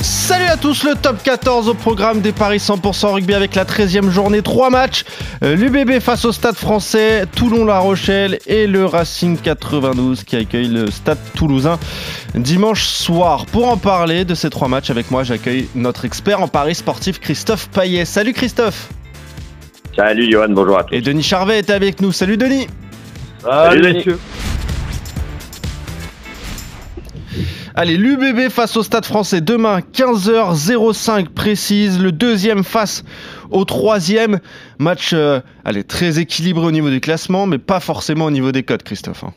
Salut à tous, le top 14 au programme des Paris 100% rugby avec la 13e journée, 3 matchs. Euh, L'UBB face au Stade français, Toulon-La Rochelle et le Racing 92 qui accueille le Stade toulousain dimanche soir. Pour en parler de ces trois matchs avec moi, j'accueille notre expert en Paris sportif Christophe Paillet. Salut Christophe Salut Johan, bonjour à tous. Et Denis Charvet est avec nous. Salut Denis Salut, Denis. Allez, l'UBB face au Stade français demain, 15h05 précise. Le deuxième face au troisième. Match euh, allez, très équilibré au niveau du classement, mais pas forcément au niveau des codes, Christophe. hein.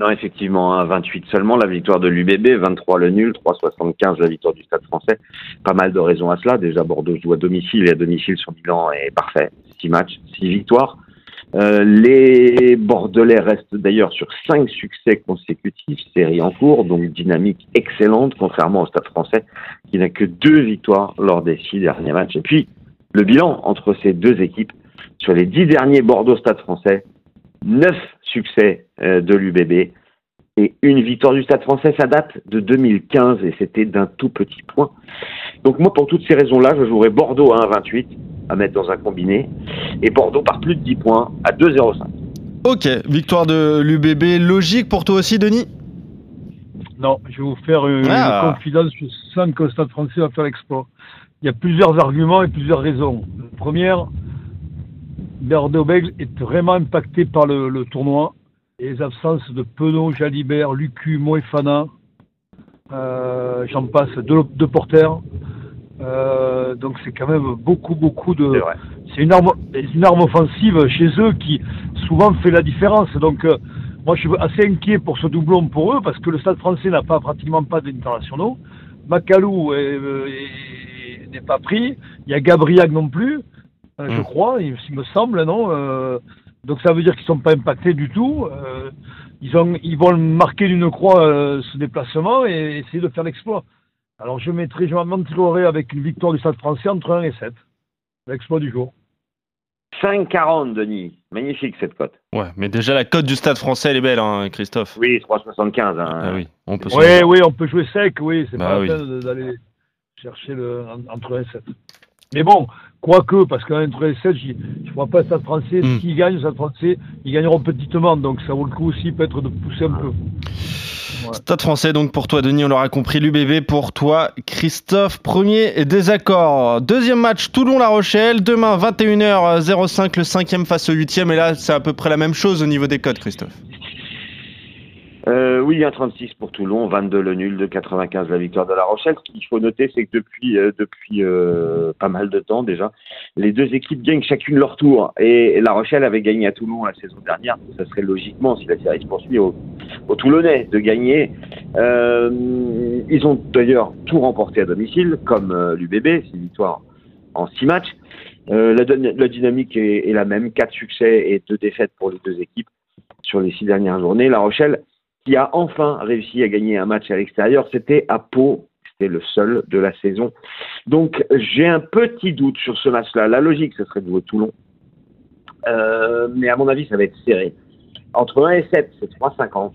Non, effectivement, hein, 28 seulement la victoire de l'UBB, 23 le nul, 3,75 la victoire du Stade français. Pas mal de raisons à cela. Déjà, Bordeaux joue à domicile et à domicile, son bilan est parfait. 6 matchs, 6 victoires. Euh, les Bordelais restent d'ailleurs sur 5 succès consécutifs, série en cours, donc dynamique excellente, contrairement au Stade français qui n'a que deux victoires lors des six derniers matchs. Et puis, le bilan entre ces deux équipes, sur les 10 derniers Bordeaux-Stade français, 9 succès euh, de l'UBB et une victoire du Stade français, ça date de 2015 et c'était d'un tout petit point. Donc moi, pour toutes ces raisons-là, je jouerai Bordeaux à 1,28 à mettre dans un combiné et Bordeaux par plus de 10 points à 2,05. Ok, victoire de l'UBB. Logique pour toi aussi, Denis? Non, je vais vous faire une, Ah. confidence. Je sens que le Stade français va faire l'exploit. Il y a plusieurs arguments et plusieurs raisons. Première, Bordeaux-Bègles est vraiment impacté par le, le tournoi. Et les absences de Penaud, Jalibert, Lucu, Moefana, euh, j'en passe, deux, deux porteurs. Euh, donc c'est quand même beaucoup, beaucoup de... C'est une arme, une arme offensive chez eux qui souvent fait la différence. Donc, euh, moi, je suis assez inquiet pour ce doublon pour eux parce que le Stade français n'a pas pratiquement pas d'internationaux. Macalou euh, est- n'est pas pris. Il y a Gabriel non plus, euh, je Mm. crois, il, il me semble, non Donc, ça veut dire qu'ils sont pas impactés du tout. Ils, ont, ils vont marquer d'une croix ce déplacement et essayer de faire l'exploit. Alors, je mettrai, je m'aventurerai avec une victoire du Stade français entre 1 et 7. L'exploit du jour. 5,40 Denis, magnifique cette cote. Ouais, mais déjà la cote du Stade français, elle est belle, hein, Christophe Oui, 3,75. Hein. Ah oui, on peut Oui, oui, on peut jouer sec, oui, c'est Bah pas oui. la peine d'aller chercher le, en- entre 1 et 7. Mais bon, quoique, parce qu'entre 1 et 7, j'y- je ne vois pas le Stade français, Mm. s'ils gagnent, le Stade français, ils gagneront petitement, donc ça vaut le coup aussi peut-être de pousser un peu. Stade français, donc pour toi, Denis, on l'aura compris. L'UBB pour toi, Christophe. Premier désaccord. Deuxième match, Toulon-La Rochelle. Demain, 21h05, le cinquième face au huitième. Et là, c'est à peu près la même chose au niveau des codes, Christophe. Euh, oui, 1,36 pour Toulon, 22 le nul, de 95 la victoire de La Rochelle. Ce qu'il faut noter, c'est que depuis, euh, depuis euh, pas mal de temps déjà, les deux équipes gagnent chacune leur tour. Et La Rochelle avait gagné à Toulon la saison dernière. Ça serait logiquement, si la série se poursuit, au, au Toulonnais de gagner. Euh, ils ont d'ailleurs tout remporté à domicile, comme euh, l'UBB, c'est une victoire en six matchs. Euh, la, la dynamique est, est la même, quatre succès et deux défaites pour les deux équipes sur les six dernières journées. La Rochelle qui a enfin réussi à gagner un match à l'extérieur, c'était à Pau. C'était le seul de la saison. Donc j'ai un petit doute sur ce match-là. La logique, ce serait de jouer Toulon. Euh, mais à mon avis, ça va être serré. Entre 1 et 7, c'est 3,50.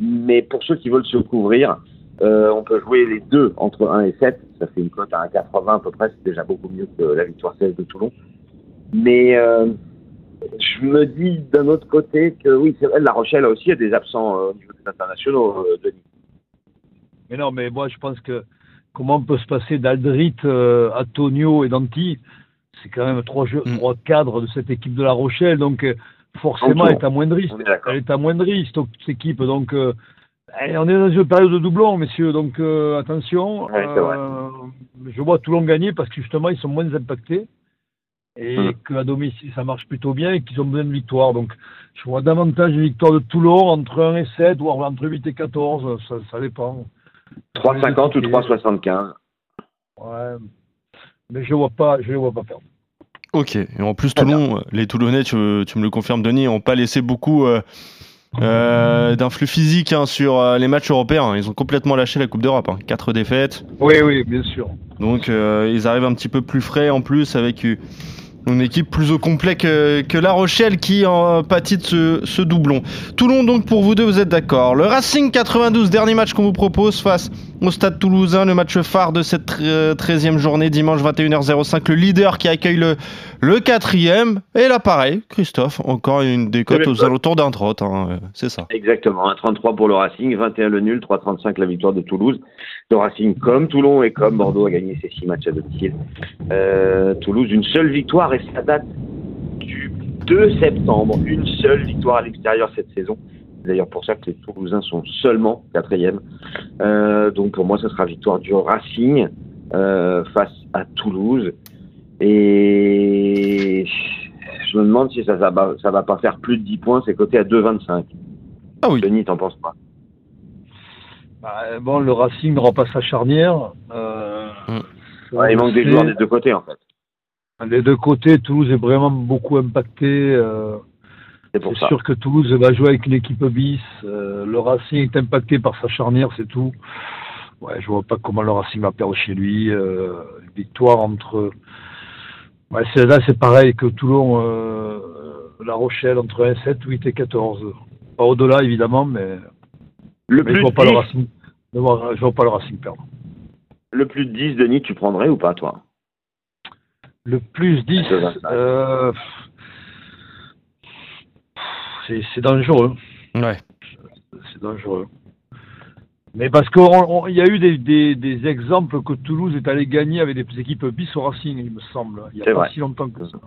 Mais pour ceux qui veulent se couvrir, euh, on peut jouer les deux entre 1 et 7. Ça fait une cote à 1,80 à peu près. C'est déjà beaucoup mieux que la victoire 16 de Toulon. Mais euh, je me dis d'un autre côté que oui, c'est vrai, La Rochelle a aussi des absents euh, au niveau des internationaux, euh, Denis. Mais non, mais moi je pense que comment on peut se passer d'Aldrit, euh, Antonio et Danti, c'est quand même trois, jeux, Mm. trois cadres de cette équipe de La Rochelle, donc euh, forcément elle est amoindrie. Est d'accord. Elle est amoindrie, cette cette équipe. Donc, euh, on est dans une période de doublon, messieurs. Donc, euh, attention. Ouais. Euh, je vois Toulon gagner parce que justement, ils sont moins impactés. Et Mm. qu'à domicile, ça marche plutôt bien et qu'ils ont besoin de victoire. Donc, je vois davantage une victoire de Toulon entre 1 et 7 ou entre 8 et 14. Ça, ça dépend. 3,50 ou 3,75. Ouais. Mais je ne vois pas, je les vois pas perdre. Ok. Et en plus, Toulon, les Toulonnais, tu, tu me le confirmes, Denis, n'ont pas laissé beaucoup, euh, euh, d'un flux physique hein, sur euh, les matchs européens. Ils ont complètement lâché la Coupe d'Europe. Hein. Quatre défaites. Oui, oui, bien sûr. Donc euh, ils arrivent un petit peu plus frais en plus avec euh, une équipe plus au complet que, La Rochelle qui en pâtit ce doublon. Toulon donc pour vous deux, vous êtes d'accord. Le Racing 92, dernier match qu'on vous propose face au Stade Toulousain, le match phare de cette euh, 13e journée, dimanche 21h05. Le leader qui accueille le, le quatrième. Et là pareil, Christophe, encore une décote Le aux même alentours d'un trot, hein, euh, c'est ça. Exactement, un 33 pour le Racing, 21 le nul, 3,35 la victoire de Toulouse. Le Racing, comme Toulon et comme Bordeaux, a gagné ses six matchs à domicile. Euh, Toulouse, une seule victoire et ça date du 2 septembre. Une seule victoire à l'extérieur cette saison. C'est D'ailleurs, pour ça que les Toulousains sont seulement quatrième. Euh, donc pour moi, ce sera victoire du Racing euh, face à Toulouse. Et je me demande si ça, ça, va, ça va pas faire plus de 10 points. C'est coté à 2,25. Ah oui. Denis, t'en penses pas Bah, bon, le Racing n'aura pas sa charnière. Euh, Mm. Ouais, il on manque des joueurs des deux côtés en fait. Des deux côtés, Toulouse est vraiment beaucoup impacté. euh, C'est pour c'est ça. sûr que Toulouse va jouer avec une équipe bis. euh, le Racing est impacté par sa charnière, c'est tout. Ouais, je vois pas comment le Racing va perdre chez lui. euh, une victoire entre. Ouais, c'est, là, c'est pareil que Toulon, euh, La Rochelle, entre 1, 7, 8 et 14. Pas au-delà, évidemment, mais, Le mais je plus, vois de pas le 10, Racing. Je vois, je vois pas le Racing perdre. le plus de 10, Denis, tu prendrais ou pas, toi? Le plus 10, De 25. euh, c'est, c'est dangereux. Ouais. C'est dangereux. Mais parce qu'il y a eu des, des, des exemples que Toulouse est allé gagner avec des équipes bis au Racing, il me semble. Il n'y a C'est pas vrai. si longtemps que ça.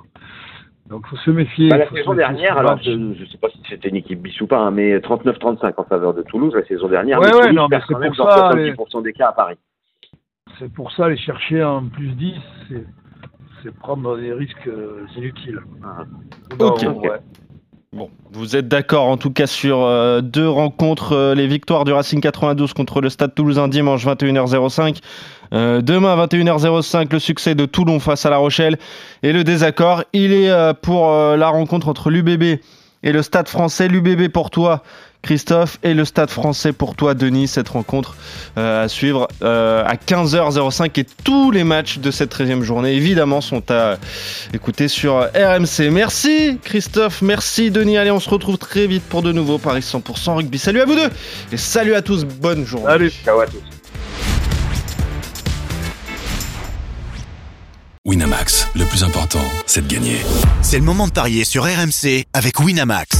Donc il faut se méfier. Bah, La se saison dernière, alors je ne sais pas si c'était une équipe bis ou pas, hein, mais 39-35 en faveur de Toulouse la saison dernière. Ouais, mais ouais, non, mais c'est pour dans ça, 70% des cas à Paris. C'est pour ça, aller chercher un plus 10, c'est, c'est prendre des risques euh, inutiles. Ah. Ok. Ouais. Bon, vous êtes d'accord en tout cas sur euh, deux rencontres, euh, les victoires du Racing 92 contre le Stade Toulousain dimanche 21h05. Euh, demain 21h05, le succès de Toulon face à La Rochelle et le désaccord, il est pour la rencontre entre l'UBB et le Stade français. L'UBB pour toi, Christophe, et le Stade français pour toi, Denis. Cette rencontre euh, à suivre euh, à 15h05 et tous les matchs de cette 13e journée, évidemment, sont à écouter sur RMC. Merci Christophe, merci Denis. Allez, on se retrouve très vite pour de nouveaux Paris 100% rugby. Salut à vous deux et salut à tous. Bonne journée. Allez. Ciao à tous. Winamax, le plus important, c'est de gagner. C'est le moment de parier sur RMC avec Winamax.